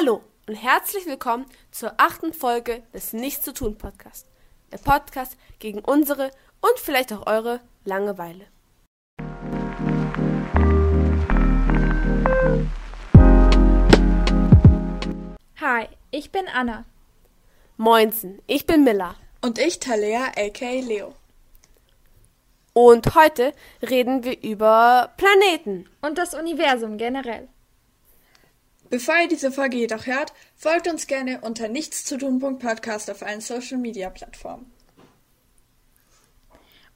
Hallo und herzlich willkommen zur achten Folge des Nichts zu tun Podcast. Der Podcast gegen unsere und vielleicht auch eure Langeweile. Hi, ich bin Anna. Moinsen, ich bin Miller. Und ich Talea, aka Leo. Und heute reden wir über Planeten. Und das Universum generell. Bevor ihr diese Folge jedoch hört, folgt uns gerne unter nichtszutun.podcast auf allen Social Media Plattformen.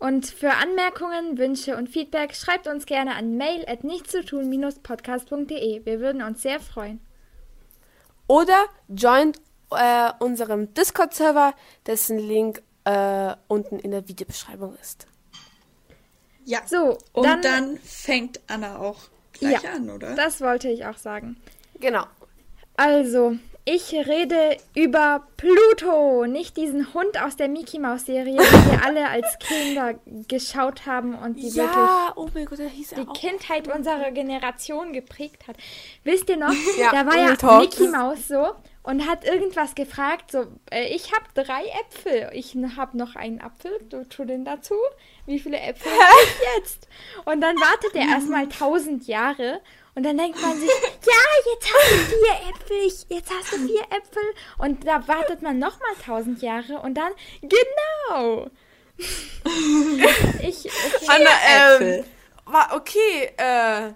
Und für Anmerkungen, Wünsche und Feedback schreibt uns gerne an mail at nichtszutun-podcast.de. Wir würden uns sehr freuen. Oder joint äh, unserem Discord-Server, dessen Link äh, unten in der Videobeschreibung ist. Ja. So, Und dann, dann, fängt Anna auch gleich ja, an, oder? Das wollte ich auch sagen. Genau. Also, ich rede über Pluto, nicht diesen Hund aus der Mickey Maus Serie, die wir alle als Kinder geschaut haben und die wirklich Ja, oh mein Gott, die. Kindheit unserer Generation geprägt hat. Wisst ihr noch? Ja, da war ja Talk. Mickey Maus so und hat irgendwas gefragt, so, äh, ich habe drei Äpfel, ich habe noch einen Apfel, du tu den dazu. Wie viele Äpfel habe ich jetzt? Und dann wartet er erstmal tausend Jahre und dann denkt man sich, ja, jetzt hast du vier Äpfel, jetzt hast du vier Äpfel. Und da wartet man nochmal tausend Jahre und dann, genau. ich, okay. Anna, ähm, Äpfel. war okay, äh,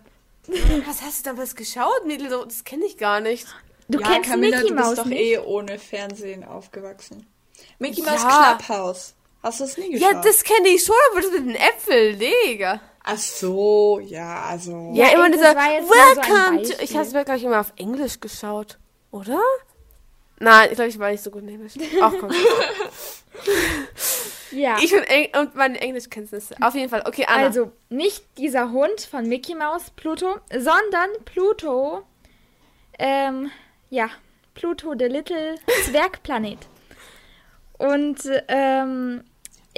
was hast du damals geschaut, Mädel? So, Das kenne ich gar nicht. du ja, kennst Camilla, Mickey du bist Maus doch nicht? eh ohne Fernsehen aufgewachsen. Mickey Ja. Maus Clubhouse. Hast du es nie geschaut? Ja, das kenne ich schon, aber das mit den Äpfeln, Digga. Ach so, ja, also. Ja, immer dieser nur so Welcome to... Ich habe es wirklich immer auf Englisch geschaut, oder? Nein, ich glaube, ich war nicht so gut in Englisch. Ach komm. Ja. Ich und, Eng und meine Englischkenntnisse. Auf jeden Fall. Okay, Anna. Also nicht dieser Hund von Mickey Mouse, Pluto, sondern Pluto, ähm, ja, Pluto, der Little Zwergplanet. Und, ähm,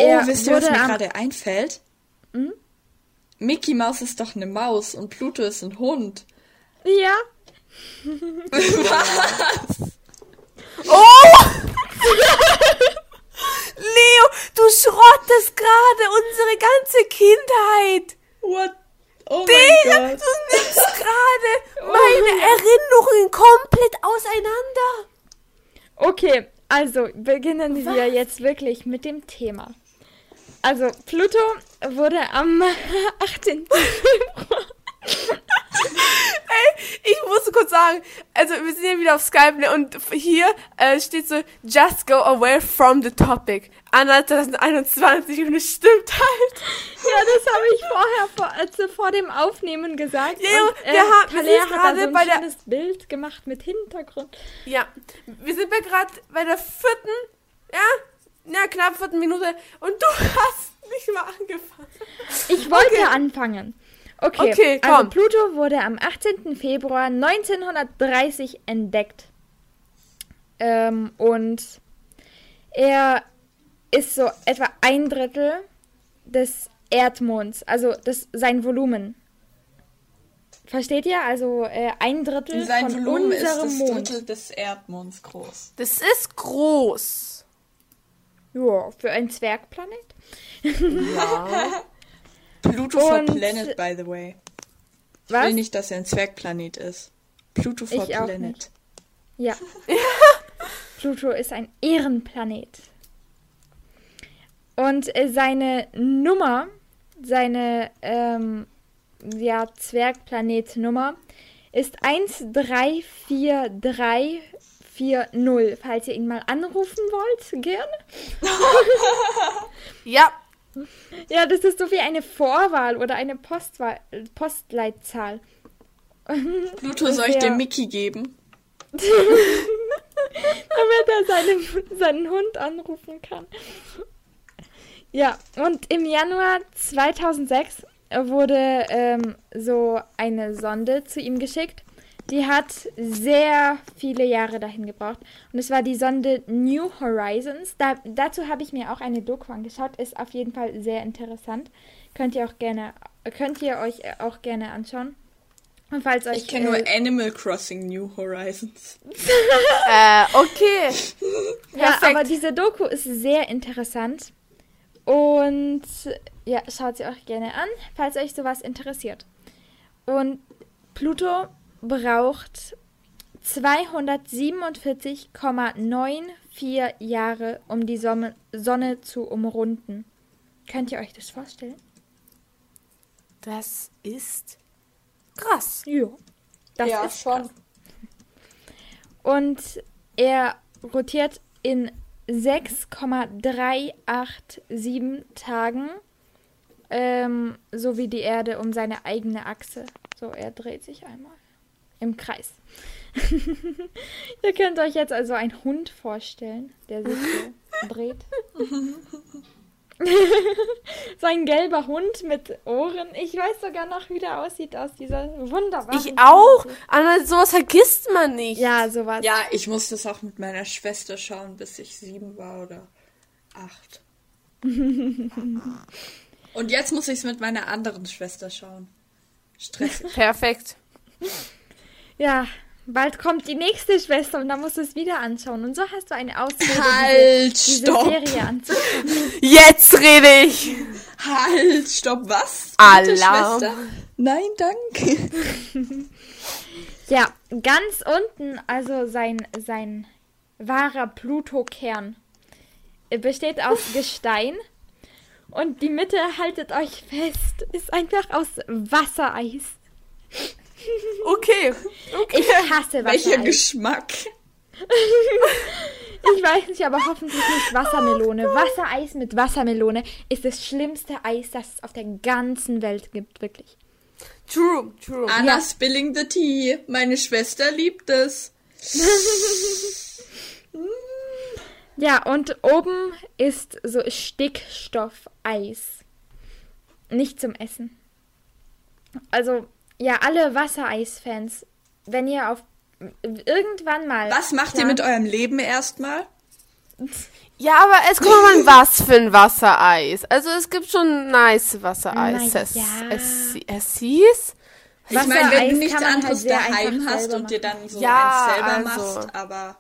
Oh, wisst ihr, was mir gerade einfällt? Mickey Maus ist doch eine Maus und Pluto ist ein Hund. Ja, Oh! Leo, du schrottest gerade unsere ganze Kindheit. What? Oh Digga, mein Gott. du nimmst gerade meine Erinnerungen komplett auseinander. okay, also beginnen wir jetzt wirklich mit dem Thema. Also, Pluto wurde am 18. Februar Ich muss kurz sagen, also wir sind ja wieder auf Skype ne, und hier äh, steht so, just go away from the topic. Anna 2021 und es stimmt halt. Ja, das habe ich vorher vor, also vor dem Aufnehmen gesagt. Ja, und, wir haben- wir hat da gerade so ein bei der- schönes Bild gemacht mit Hintergrund. Ja, wir sind bei gerade bei der vierten, ja, ja, knapp vierten Minute und du hast nicht mal angefangen. Ich wollte anfangen. Okay, Okay, also komm. Pluto wurde am 18. Februar 1930 entdeckt. Ähm, und er ist so etwa ein Drittel des Erdmonds, also das, sein Volumen. Versteht ihr? Also äh, ein Drittel Sein von Volumen ist unserem das Mond. Drittel des Erdmonds groß. Das ist groß. Ja, für einen Zwergplanet. Ja. Pluto for Und- Planet, by the way. Ich Was? will nicht, dass er ein Zwergplanet ist. Pluto for Ich auch Planet. nicht. Ja. Pluto ist ein Ehrenplanet. Und äh, seine Nummer, seine ähm, ja, Zwergplanet-Nummer ist 134340. Falls ihr ihn mal anrufen wollt, gerne. ja, Ja, das ist so wie eine Vorwahl oder eine Postwahl, Postleitzahl. Pluto soll ich dem Mickey geben? damit er seinen, seinen Hund anrufen kann. Ja, und im Januar 2006 wurde ähm, so eine Sonde zu ihm geschickt. Die hat sehr viele Jahre dahin gebraucht. Und es war die Sonde New Horizons. Da, dazu habe ich mir auch eine Doku angeschaut. Ist auf jeden Fall sehr interessant. Könnt ihr auch gerne, könnt ihr euch auch gerne anschauen. Und falls euch Ich kenne nur äh, Animal Crossing New Horizons. Äh, okay. Ja, Perfekt. aber diese Doku ist sehr interessant. Und ja, schaut sie euch gerne an, falls euch sowas interessiert. Und Pluto braucht 247,94 Jahre, um die Sonne, Sonne zu umrunden. Könnt ihr euch das vorstellen? Das ist krass. Ja. Das ja, ist schon. Und er rotiert in 6,387 Tagen, ähm, so wie die Erde um seine eigene Achse. So, er dreht sich einmal im Kreis. Ihr könnt euch jetzt also einen Hund vorstellen, der sich so dreht. so ein gelber Hund mit Ohren. Ich weiß sogar noch, wie der aussieht aus dieser wunderbaren. Ich auch. Aber sowas vergisst man nicht. Ja, sowas. Ja, ich musste es auch mit meiner Schwester schauen, bis ich sieben war oder acht. Und jetzt muss ich es mit meiner anderen Schwester schauen. Stressig. Perfekt. Ja, bald kommt die nächste Schwester und dann musst du es wieder anschauen. Und so hast du eine Ausrede, Halt, diese, diese stopp. Serie anzuschauen. Jetzt rede ich. Halt, stopp, was? Alarm. Schwester? Nein, danke. Ja, ganz unten, also sein, sein wahrer Pluto-Kern, äh, besteht aus Gestein. Und die Mitte, haltet euch fest, ist einfach aus Wassereis. Okay. Ich hasse Welcher Wassereis. Geschmack? Ich weiß nicht, aber hoffentlich nicht Wassermelone. Wassereis mit Wassermelone ist das schlimmste Eis, das es auf der ganzen Welt gibt, wirklich. True, true. Anna spilling the tea. Meine Schwester liebt es. Ja, und oben ist so Stickstoffeis. Nicht zum Essen. Also, ja, alle Wassereis-Fans, wenn ihr auf irgendwann mal. Was macht ihr plant- mit eurem Leben erstmal? Ja, aber es kommt mal an, was für ein Wassereis. Also es gibt schon nice Wassereis. Na es, ja. es, es hieß. Ich meine, wenn du nichts halt anderes sehr daheim hast und dir dann so Ja, eins selber also. machst, aber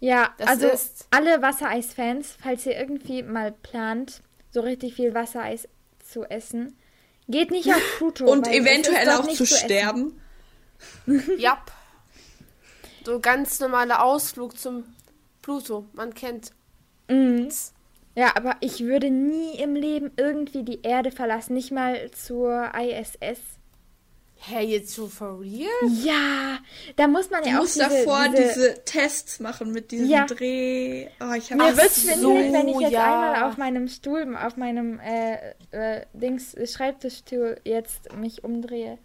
Ja, Das also ist- alle Wassereis-Fans, falls ihr irgendwie mal plant, so richtig viel Wassereis zu essen, geht nicht auf Pluto. und eventuell auch zu sterben. Ja. So ganz normaler Ausflug zum Pluto. Man kennt. Mhm. Ja, aber ich würde nie im Leben irgendwie die Erde verlassen, nicht mal zur ISS. Hä, jetzt so for real? Ja, da muss man Du ja auch musst diese, davor diese, diese, Tests machen mit diesem Ja. Dreh. Oh, ich habe Mir Ach wird so, schwindelig, wenn ich jetzt ja. einmal auf meinem Stuhl, auf meinem äh, äh, Dings Schreibtischstuhl jetzt mich umdrehe.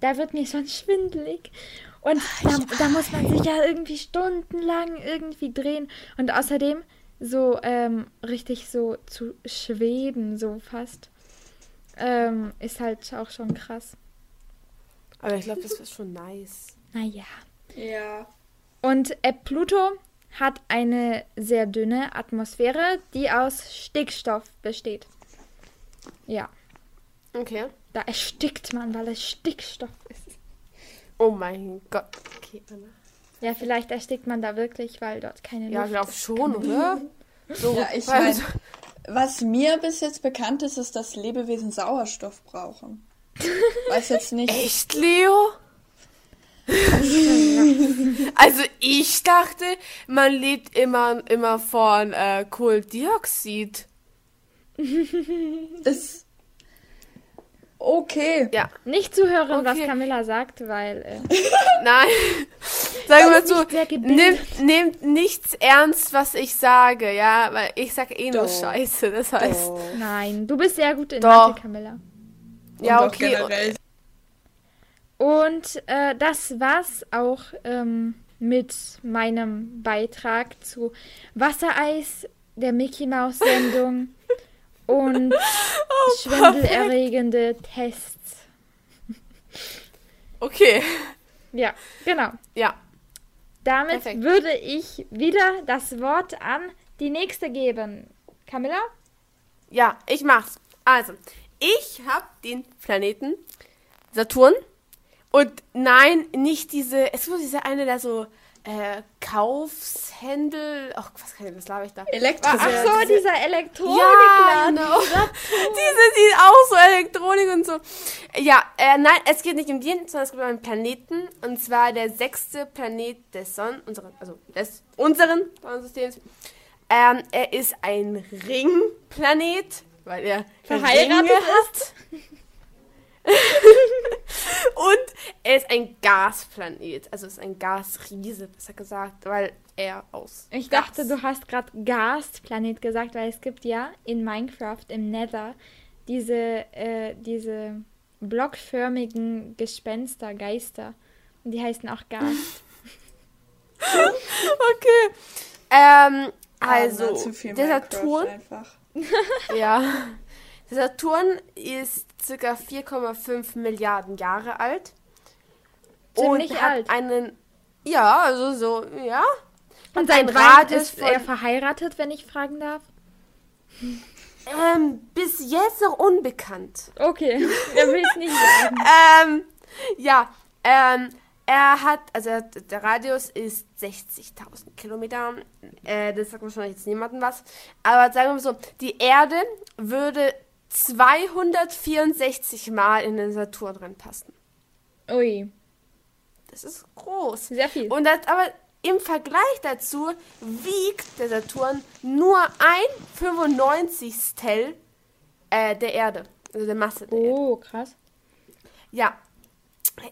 Da wird mir schon schwindelig. Und da, da muss man sich ja irgendwie stundenlang irgendwie drehen. Und außerdem so ähm, richtig so zu schweben, so fast. Ähm, ist halt auch schon krass. Aber ich glaube, das ist schon nice. Naja. ja. Und äh, Pluto hat eine sehr dünne Atmosphäre, die aus Stickstoff besteht. Ja, Okay. da erstickt man, weil es Stickstoff ist. Oh mein Gott. Okay, Anna. Ja, vielleicht erstickt man da wirklich, weil dort keine Ja, Luft glaub schon, oder? So, Ja, ich meine, was mir bis jetzt bekannt ist, ist, dass Lebewesen Sauerstoff brauchen. Weiß jetzt nicht. Echt, Leo? also ich dachte, man lebt immer, immer von äh, Kohlendioxid. Ist okay. Ja, Nicht zuhören, was Okay. Camilla sagt, weil äh, nein. Sagen wir so, nehmt, nehmt nichts ernst, was ich sage, ja, weil ich sag eh nur. Scheiße, das heißt. Doch. nein, du bist sehr gut in Doch. Mathe, Camilla. Ja, Und okay. generell. Und äh, das war's auch ähm, mit meinem Beitrag zu Wassereis, der Mickey Maus Sendung und schwindelerregende Tests. Okay. Ja, genau. Ja. Damit Perfekt. würde ich wieder das Wort an die nächste geben. Camilla? Ja, ich mach's. Also, ich habe den Planeten Saturn. Und nein, nicht diese, es wurde dieser eine, der so äh, Kaufshändel, ach, was kann ich, was laber ich da? Elektro. Ach so, diese- dieser Ja, Elektronikladen. genau. Diese sieht auch so Elektronik und so. Ja, äh, nein, es geht nicht um den, sondern es geht um einen Planeten. Und zwar der sechste Planet des Sonnen, unseren, also des unseren Sonnensystems. Ähm, er ist ein Ringplanet, weil er Verheiratet hat. und er ist ein Gasplanet. Also ist ein Gasriese, besser gesagt, weil er aus Ich Gas- dachte, du hast gerade Gastplanet gesagt, weil es gibt ja in Minecraft im Nether diese, äh, diese blockförmigen Gespenster, Geister. Und die heißen auch Gast. Okay. Ähm, also, Ah, zu viel der Saturn, Einfach. ja. Der Saturn ist circa 4,5 Milliarden Jahre alt. Ziemlich und hat alt. einen, ja, also so, ja. Und ein seit wann Radius ist er verheiratet, wenn ich fragen darf? Ähm, bis jetzt noch unbekannt. Okay, er will es nicht sagen. Ähm, ja, ähm, er hat, also er der Radius ist 60.000 Kilometer. Äh, das sagt wahrscheinlich jetzt niemandem was. Aber sagen wir mal so, die Erde würde 264 Mal in den Saturn reinpassen. Ui, Das ist groß. sehr viel. Und das, aber im Vergleich dazu wiegt der Saturn nur ein 95. Äh, der Erde. Also der Masse der Erde. Oh, krass. Ja.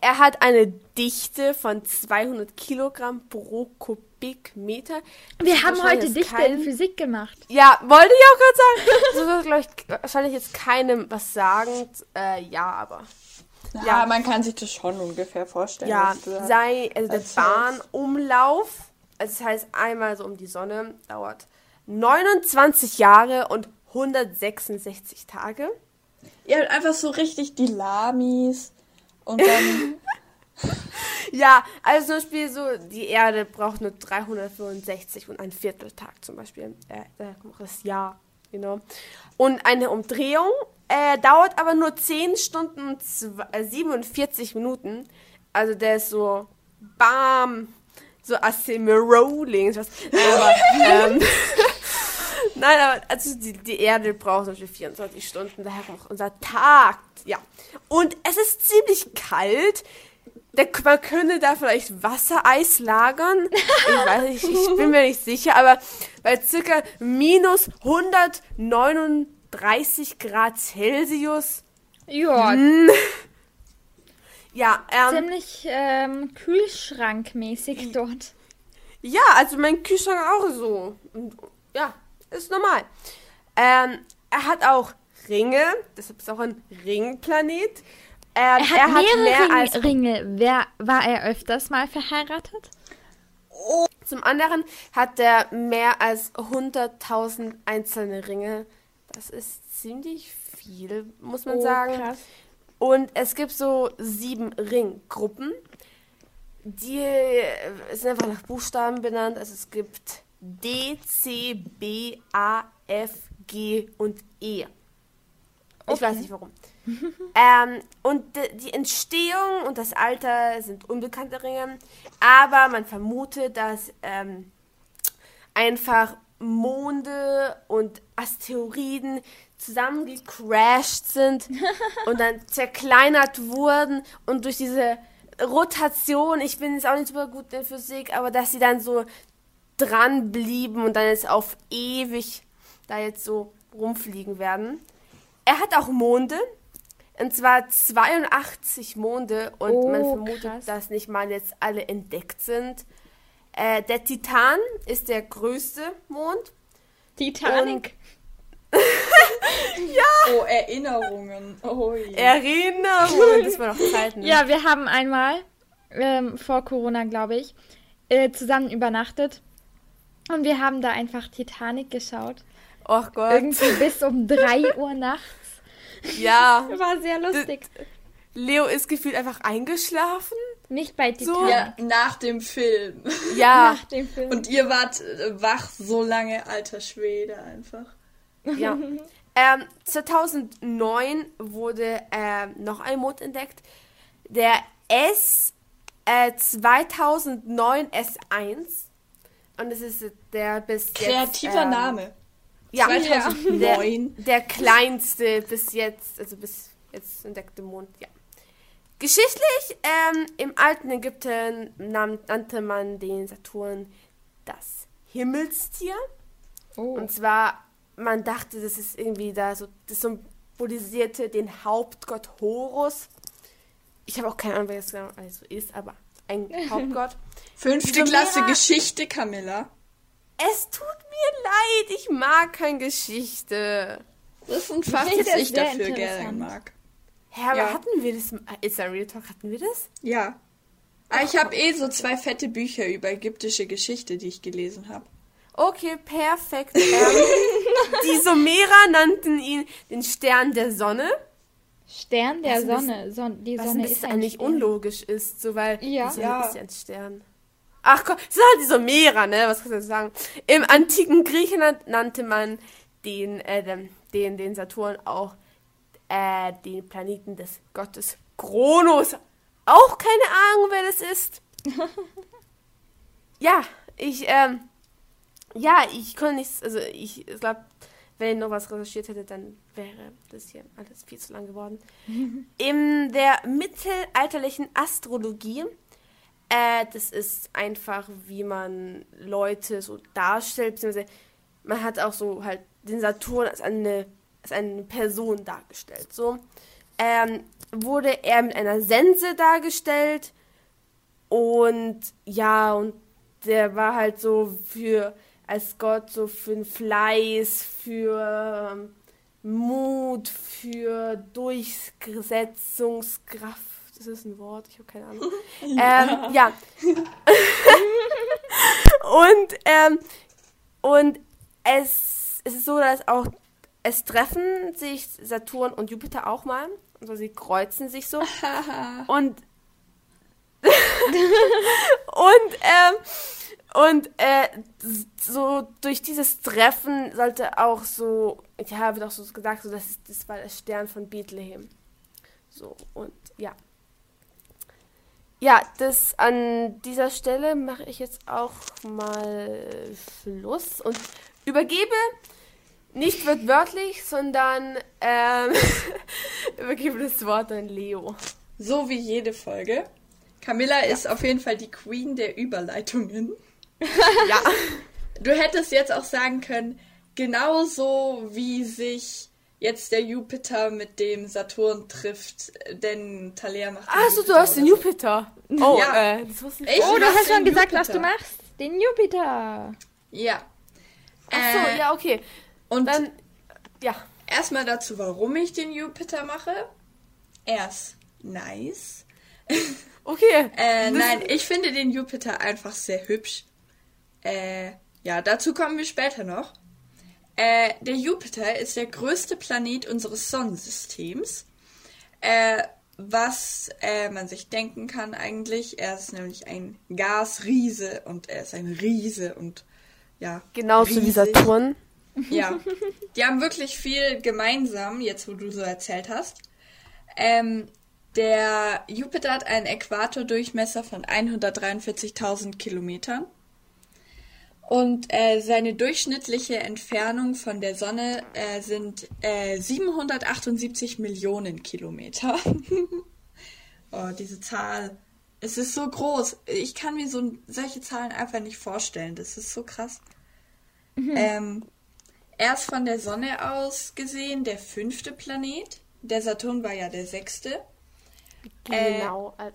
Er hat eine Dichte von 200 Kilogramm pro Kubikmeter. Wir Das haben heute Dichte kein- in Physik gemacht. Ja, wollte ich auch gerade sagen. Das wird, glaube ich, wahrscheinlich jetzt keinem was sagen. Äh, ja, aber. Ja, Ja. man kann sich das schon ungefähr vorstellen. Ja, sei, also der. Bahnumlauf, also das heißt einmal so um die Sonne, dauert 29 Jahre und 166 Tage. Ihr habt einfach so richtig die Lamis und dann. Ja, also zum Beispiel so, die Erde braucht nur 365 und ein Vierteltag zum Beispiel. Äh, das Jahr, genau. Und eine Umdrehung äh, dauert aber nur 10 Stunden und äh, 47 Minuten. Also der ist so, bam, so Assimi Rolling. Was, nein, aber, ähm, nein, aber also die, die Erde braucht Beispiel 24 Stunden, daher auch unser Tag. Ja. Und es ist ziemlich kalt. Der, man könnte da vielleicht Wassereis lagern. Ich weiß nicht, ich bin mir nicht sicher, aber bei circa minus 139 Grad Celsius. Ja, Ja, ähm, ziemlich ähm, kühlschrankmäßig dort. ja, also mein Kühlschrank auch so. Ja, ist normal. Ähm, er hat auch Ringe, deshalb ist er auch ein Ringplanet. Ähm, Er hat mehrere mehr Ring, als Ringe. Wer, war er öfters mal verheiratet? Zum anderen hat er mehr als 100.000 einzelne Ringe. Das ist ziemlich viel, muss man Oh, sagen. krass. Und es gibt so sieben Ringgruppen. Die sind einfach nach Buchstaben benannt. Also es gibt D, C, B, A, F, G und E. Ich weiß nicht warum. ähm, und die Entstehung und das Alter sind unbekannte Ringe, aber man vermutet, dass ähm, einfach Monde und Asteroiden zusammengecrashed sind und dann zerkleinert wurden und durch diese Rotation, ich bin jetzt auch nicht super gut in Physik, aber dass sie dann so dran blieben und dann jetzt auf ewig da jetzt so rumfliegen werden. Er hat auch Monde, und zwar 82 Monde und Oh, man vermutet, krass. dass nicht mal jetzt alle entdeckt sind. Äh, der Titan ist der größte Mond. Titanic. Oh, Erinnerungen. Oh je. Erinnerungen, das war noch Zeiten. Ja, wir haben einmal ähm, vor Corona, glaube ich, äh, zusammen übernachtet. Und wir haben da einfach Titanic geschaut. Oh Gott. Irgendwie bis um 3 Uhr nachts. ja. War sehr lustig. Leo ist gefühlt einfach eingeschlafen. Nicht bei So. Titanic. Ja, nach dem Film. Ja. Nach dem Film. Und ihr wart äh, wach so lange, alter Schwede einfach. ja. Ähm, 2009 wurde ähm, noch ein Mond entdeckt. der S äh, 2009 S1. Und es ist der bis Kreativer jetzt, ähm, Name. Ja, 2009. Der, der kleinste bis jetzt, also bis jetzt entdeckte Mond, ja. Geschichtlich, ähm, im alten Ägypten nannte man den Saturn das Himmelstier. Oh. Und zwar, man dachte, das ist irgendwie da so, das symbolisierte den Hauptgott Horus. Ich habe auch keine Ahnung, wer das genau alles so ist, aber ein Hauptgott. Fünfte Klasse Geschichte, Camilla. Es tut mir leid, ich mag keine Geschichte. Das ist ein Fach, das ich dafür gerne mag. Hä, aber Ja. hatten wir das? Ist der Real Talk? Hatten wir das? Ja. Aber ich habe eh so zwei fette Bücher über ägyptische Geschichte, die ich gelesen habe. Okay, perfekt. Ähm, die Sumerer nannten ihn den Stern der Sonne. Stern der Was Sonne. Son die Was ein Sonne bisschen ist ein eigentlich Stern. unlogisch ist, so weil Ja. die Sonne Ja. ist ja ein Stern. Ach komm, das sind halt die Sumerer, ne? Was kannst du sagen? Im antiken Griechenland nannte man den, äh, den, den, den Saturn auch äh, den Planeten des Gottes Kronos. Auch keine Ahnung, wer das ist. ja, ich, ähm, ja, ich konnte nichts, also ich, ich glaube, wenn ich noch was recherchiert hätte, dann wäre das hier alles viel zu lang geworden. In der mittelalterlichen Astrologie, äh, das ist einfach, wie man Leute so darstellt, beziehungsweise man hat auch so halt den Saturn als eine, als eine Person dargestellt. So ähm, wurde er mit einer Sense dargestellt und ja, und der war halt so für, als Gott, so für den Fleiß, für ähm, Mut, für Durchsetzungskraft. Das ist ein Wort, ich habe keine Ahnung. ähm, ja. und, ähm, und es, es ist so, dass auch, es treffen sich Saturn und Jupiter auch mal. Also sie kreuzen sich so. und und ähm, und äh, so durch dieses Treffen sollte auch so, ja, wird auch so gesagt, so das, ist, das war der Stern von Bethlehem. So, und ja. Ja, das an dieser Stelle mache ich jetzt auch mal Schluss und übergebe nicht wörtlich, sondern ähm, übergebe das Wort an Leo. So wie jede Folge. Camilla ist auf jeden Fall die Queen der Überleitungen. Ja. Du hättest jetzt auch sagen können, genauso wie sich jetzt der Jupiter mit dem Saturn trifft, denn Talia macht. den Achso, du hast den so. Jupiter. Oh, Ja. äh, das wusste ich. Oh, du hast schon gesagt, was Jupiter. du machst. Den Jupiter. Ja. Achso, Äh, ja, okay. Und Dann, ja. erstmal dazu, warum ich den Jupiter mache. Er ist nice. Okay. Äh, nein, ich finde den Jupiter einfach sehr hübsch. Äh, ja, dazu kommen wir später noch. Äh, der Jupiter ist der größte Planet unseres Sonnensystems. Äh, was äh, man sich denken kann eigentlich. Er ist nämlich ein Gasriese und er ist ein Riese und ja. Genauso wie riesig. Saturn. Ja. Die haben wirklich viel gemeinsam, jetzt wo du so erzählt hast. Ähm, der Jupiter hat einen Äquatordurchmesser von 143.000 Kilometern. Und äh, seine durchschnittliche Entfernung von der Sonne äh, sind äh, 778 Millionen Kilometer. oh, diese Zahl. Es ist so groß. Ich kann mir so solche Zahlen einfach nicht vorstellen. Das ist so krass. Ähm, er ist von der Sonne aus gesehen der fünfte Planet. Der Saturn war ja der sechste. Äh, Genau. Äh,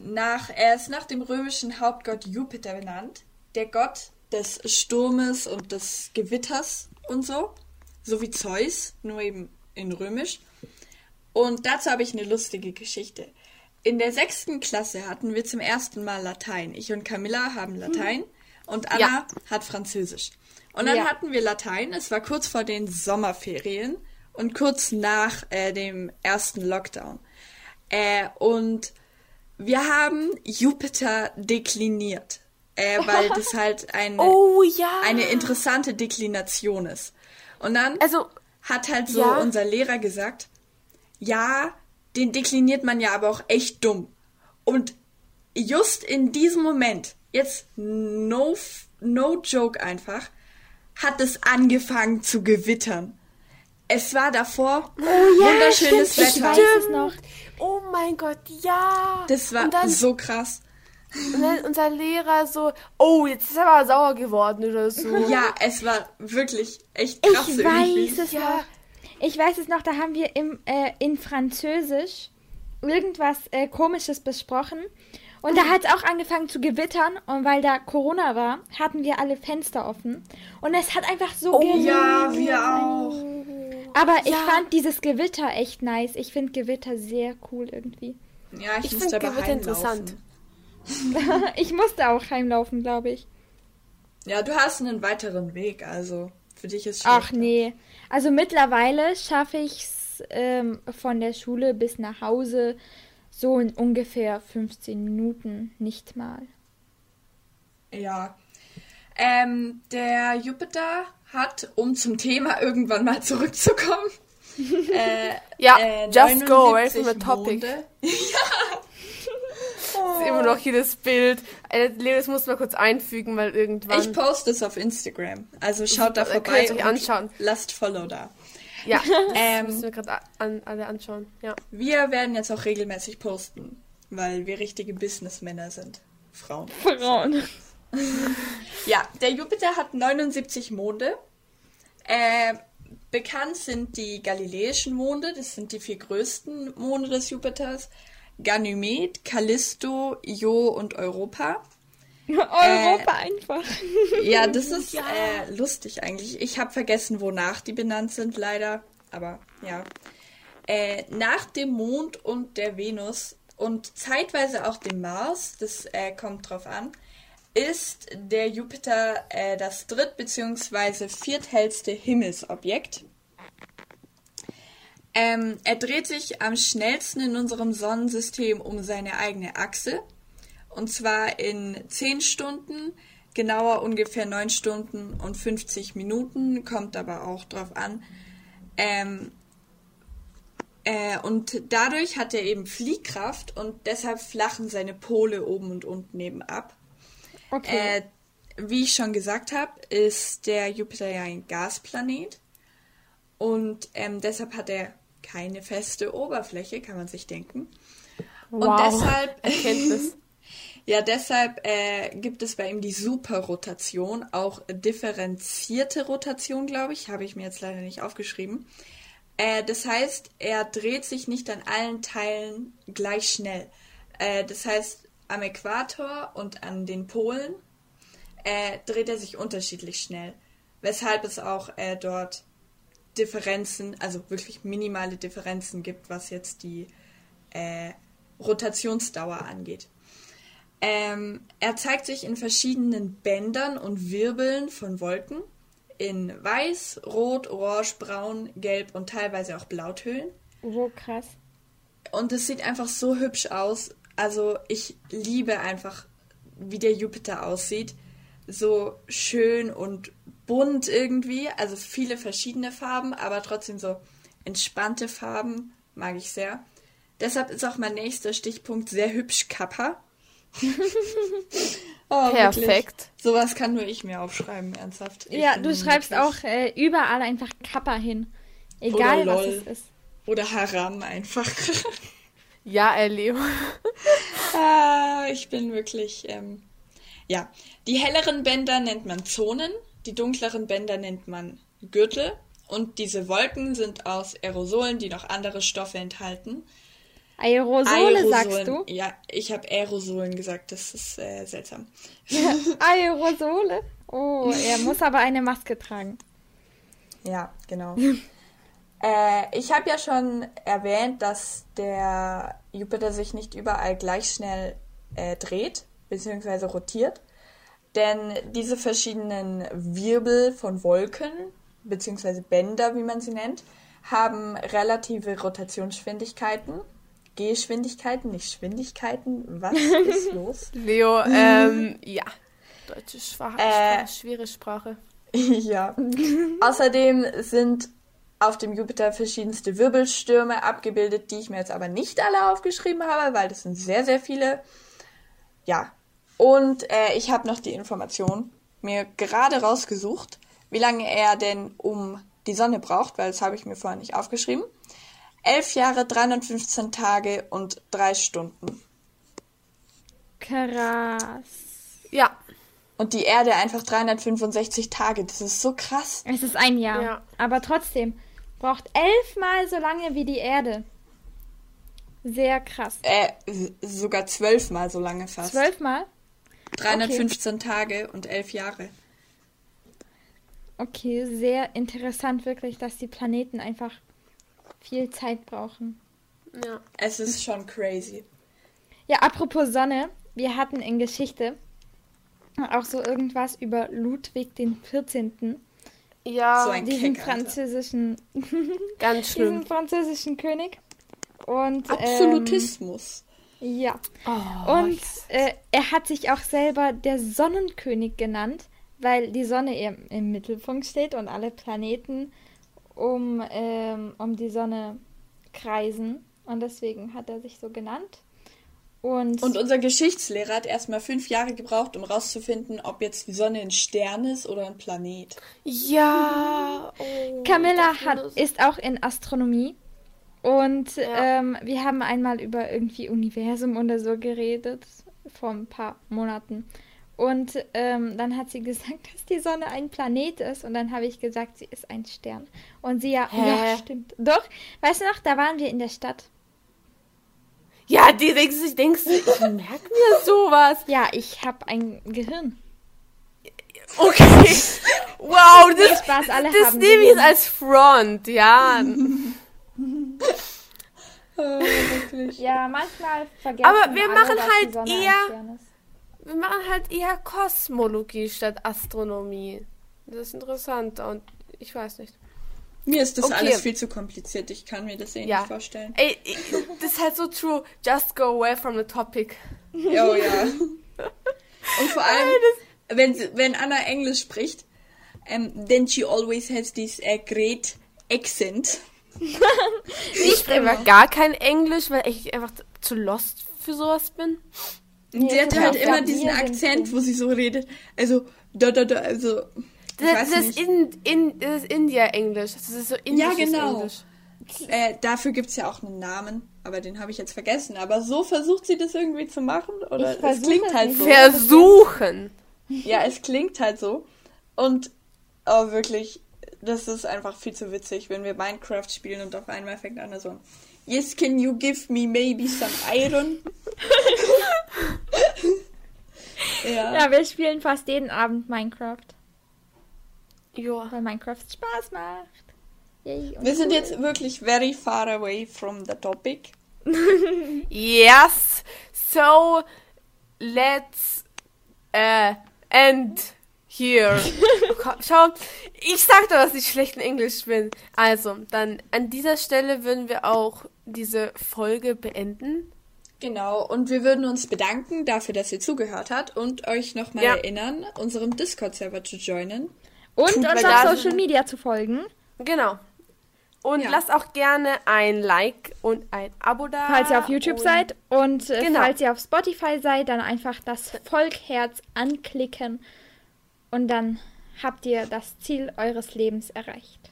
Nach, er ist nach dem römischen Hauptgott Jupiter benannt. Der Gott des Sturmes und des Gewitters und so. So wie Zeus, nur eben in römisch. Und dazu habe ich eine lustige Geschichte. In der sechsten Klasse hatten wir zum ersten Mal Latein. Ich und Camilla haben Latein und Anna Ja. hat Französisch. Und dann Ja. hatten wir Latein. Es war kurz vor den Sommerferien und kurz nach äh, dem ersten Lockdown. Äh, und wir haben Jupiter dekliniert, äh, weil das halt ein, oh ja. eine interessante Deklination ist. Und dann also, hat halt so ja. unser Lehrer gesagt, ja, den dekliniert man ja aber auch echt dumm. Und just in diesem Moment, jetzt no, no joke einfach, hat es angefangen zu gewittern. Es war davor wunderschönes stimmt, ich Wetter. weiß es noch. Oh mein Gott, ja. Das war dann, so krass. Und dann unser Lehrer so, oh, jetzt ist er aber sauer geworden oder so. Ja, es war wirklich echt krass Ich irgendwie. weiß es Ja. noch. Ich weiß es noch, da haben wir im, äh, in Französisch irgendwas äh, Komisches besprochen. Und da hat es auch angefangen zu gewittern. Und weil da Corona war, hatten wir alle Fenster offen. Und es hat einfach so Oh, geregnet. Ja, wir auch. Aber ich Ja. fand dieses Gewitter echt nice. Ich finde Gewitter sehr cool irgendwie. Ja, ich, Ich musste find aber Gewitter heimlaufen. interessant. ich musste auch heimlaufen, glaube ich. Ja, du hast einen weiteren Weg, also für dich ist Ach nee. Also mittlerweile schaffe ich es ähm, von der Schule bis nach Hause so in ungefähr 15 Minuten, nicht mal. Ja. Ähm, der Jupiter hat, um zum Thema irgendwann mal zurückzukommen, äh, Ja, äh, just go away 79 from the topic. Ist immer noch jedes Bild. Äh, Leo, das muss mal kurz einfügen, weil irgendwann. Ich poste es auf Instagram. Also schaut da vorbei könnt ihr euch und anschauen. lasst Follow da. ja, das Ähm, müssen wir gerade an, alle anschauen. Ja. Wir werden jetzt auch regelmäßig posten, weil wir richtige Businessmänner sind. Frauen. Frauen. Ja, der Jupiter hat 79 Monde. Äh, bekannt sind die galiläischen Monde, das sind die vier größten Monde des Jupiters. Ganymed, Callisto, Io und Europa. Europa einfach. Ja, das ist äh, lustig eigentlich. Ich habe vergessen, wonach die benannt sind, leider. Aber ja. Äh, nach dem Mond und der Venus und zeitweise auch dem Mars, das äh, kommt drauf an, ist der Jupiter äh, das dritt- bzw. vierthellste Himmelsobjekt. Ähm, er dreht sich am schnellsten in unserem Sonnensystem um seine eigene Achse. Und zwar in 10 Stunden, genauer ungefähr 9 Stunden und 50 Minuten, kommt aber auch drauf an. Ähm, äh, und dadurch hat er eben Fliehkraft und deshalb flachen seine Pole oben und unten eben ab. Okay. Äh, wie ich schon gesagt habe, ist der Jupiter ja ein Gasplanet. Und ähm, deshalb hat er keine feste Oberfläche, kann man sich denken. Und Wow. deshalb, Erkenntnis. ja, deshalb äh, gibt es bei ihm die Superrotation, auch differenzierte Rotation, glaube ich, habe ich mir jetzt leider nicht aufgeschrieben. Äh, das heißt, er dreht sich nicht an allen Teilen gleich schnell. Äh, das heißt, am Äquator und an den Polen äh, dreht er sich unterschiedlich schnell. Weshalb es auch äh, dort Differenzen, also wirklich minimale Differenzen gibt, was jetzt die äh, Rotationsdauer angeht. Ähm, er zeigt sich in verschiedenen Bändern und Wirbeln von Wolken. In weiß, rot, orange, braun, gelb und teilweise auch Blautönen. Oh, krass. Und es sieht einfach so hübsch aus. Also ich liebe einfach, wie der Jupiter aussieht. So schön und bunt irgendwie. Also viele verschiedene Farben, aber trotzdem so entspannte Farben. Mag ich sehr. Deshalb ist auch mein nächster Stichpunkt sehr hübsch Kappa. oh, wirklich. Perfekt. Sowas kann nur ich mir aufschreiben, ernsthaft. Ich Ja, du schreibst wirklich- auch äh, überall einfach Kappa hin. Egal, Oder was lol. es ist. Oder Haram einfach. Ja, äh, Leo. Ah, ich bin wirklich. Ähm, ja, die helleren Bänder nennt man Zonen, die dunkleren Bänder nennt man Gürtel und diese Wolken sind aus Aerosolen, die noch andere Stoffe enthalten. Aerosole, sagst du? Ja, ich habe Aerosolen gesagt, das ist äh, seltsam. Aerosole? Oh, er muss aber eine Maske tragen. Ja, genau. äh, ich habe ja schon erwähnt, dass der Jupiter sich nicht überall gleich schnell äh, dreht, beziehungsweise rotiert. Denn diese verschiedenen Wirbel von Wolken, beziehungsweise Bänder, wie man sie nennt, haben relative Rotationsgeschwindigkeiten. Geschwindigkeiten, nicht Schwindigkeiten. Was ist los? Leo, ähm, ja. Deutsche Sprache, Äh, schwere Sprache. ja. Außerdem sind auf dem Jupiter verschiedenste Wirbelstürme abgebildet, die ich mir jetzt aber nicht alle aufgeschrieben habe, weil das sind sehr, sehr viele. Ja. Und äh, ich habe noch die Information mir gerade rausgesucht, wie lange er denn um die Sonne braucht, weil das habe ich mir vorher nicht aufgeschrieben. Elf Jahre, 315 Tage und drei Stunden. Krass. Ja. Und die Erde einfach 365 Tage. Das ist so krass. Es ist ein Jahr. Ja. Aber trotzdem braucht elfmal so lange wie die Erde. Sehr krass. Äh, sogar zwölfmal so lange fast. Zwölfmal? 315 Tage und elf Jahre. Okay, sehr interessant wirklich, dass die Planeten einfach viel Zeit brauchen. Ja. Es ist schon crazy. Ja, apropos Sonne, wir hatten in Geschichte auch so irgendwas über Ludwig den 14., Ja, So ein diesen Alter. französischen, ganz diesen schlimm. französischen König. Und Absolutismus. Ja. Oh, Und äh, er hat sich auch selber der Sonnenkönig genannt, weil die Sonne im, im Mittelpunkt steht und alle Planeten um, ähm, um die Sonne kreisen. Und deswegen hat er sich so genannt. Und, Und unser Geschichtslehrer hat erstmal fünf Jahre gebraucht, um rauszufinden, ob jetzt die Sonne ein Stern ist oder ein Planet. ja. Oh, Camilla hat, ist auch in Astronomie. Und Ja. ähm, wir haben einmal über irgendwie Universum oder so geredet, vor ein paar Monaten. Und ähm, dann hat sie gesagt, dass die Sonne ein Planet ist. Und dann habe ich gesagt, sie ist ein Stern. Und sie ja, Hä? ja, stimmt. Doch, weißt du noch, da waren wir in der Stadt. Ja, die denkst du, ich denkst ich merke mir sowas. Ja, ich habe ein Gehirn. Okay. Wow, das, Spaß, alle das nehme ich als Front, ja. Oh, wirklich. Ja, manchmal vergessen Aber wir alle, machen halt eher-. Wir machen halt eher Kosmologie statt Astronomie. Das ist interessanter und ich weiß nicht. Mir ist das Okay. alles viel zu kompliziert. Ich kann mir das eh Ja. nicht vorstellen. Ey, das ist halt so true. Just go away from the topic. Oh ja. Und vor allem, wenn, sie- wenn Anna Englisch spricht, ähm, then she always has this uh, great accent. Ich spreche einfach gar kein Englisch, weil ich einfach zu lost für sowas bin. Und sie hat halt Ja, immer diesen Akzent, wo sie so redet. Also, da, da, da, also. Das, das, ist in, in, das ist India-Englisch. Das ist so indisches genau. Englisch. Äh, dafür gibt's ja auch einen Namen, aber den habe ich jetzt vergessen. Aber so versucht sie das irgendwie zu machen? Oder Ich es klingt es halt so. Versuchen. Ja, es klingt halt so. Und oh, wirklich, das ist einfach viel zu witzig, wenn wir Minecraft spielen und auf einmal fängt Anna so an. Yes, can you give me maybe some iron? ja. Ja, wir spielen fast jeden Abend Minecraft, Ja. weil Minecraft Spaß macht. Yay, Wir sind cool. jetzt wirklich very far away from the topic. Yes. So, let's uh, end here. Ko- Schau, ich sag doch, dass ich schlecht in Englisch bin. Also, dann an dieser Stelle würden wir auch diese Folge beenden. Genau, und wir würden uns bedanken dafür, dass ihr zugehört habt und euch nochmal Ja. erinnern, unserem Discord-Server zu joinen. Und Tut uns auf. Social Media zu folgen, Genau. Und Ja. lasst auch gerne ein Like und ein Abo da. falls ihr auf YouTube und seid. Und äh, Genau. falls ihr auf Spotify seid, dann einfach das Volkherz anklicken. Und dann habt ihr das Ziel eures Lebens erreicht.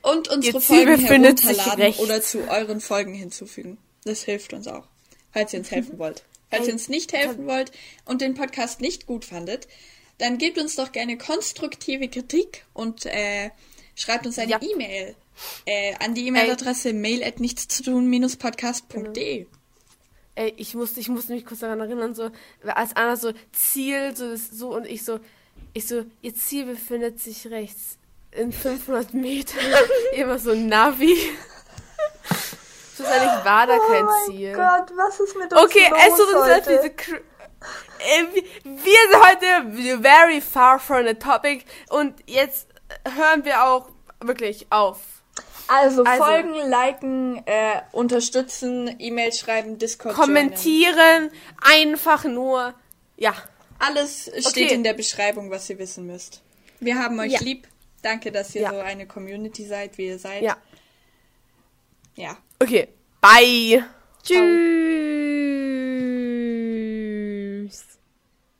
Und unsere Ihr Ziel Folgen herunterladen oder zu euren Folgen hinzufügen. Das hilft uns auch, falls ihr uns helfen wollt. Falls ihr uns nicht helfen wollt und den Podcast nicht gut fandet, dann gebt uns doch gerne konstruktive Kritik und äh, schreibt uns eine Ja. E-Mail äh, an die E-Mail-Adresse mail at nichtszutun-podcast.de. Ey, ich musste, ich musste mich kurz daran erinnern, so, als Anna so Ziel, so, so und ich so, ich so, ihr Ziel befindet sich rechts in 500 Metern. Immer so Navi. Schlussendlich war da kein Ziel. was ist mit Okay, es tut uns leid, diese Ey, wir sind heute very far from the topic und jetzt hören wir auch wirklich auf. Also, Also- folgen, liken, äh, unterstützen, E-Mail schreiben, Discord joinen. Kommentieren, einfach nur, ja. Alles steht Okay. in der Beschreibung, was ihr wissen müsst. Wir haben euch Ja. lieb. Danke, dass ihr Ja. so eine Community seid, wie ihr seid. Ja. Ja. Okay. Bye. Tschüss.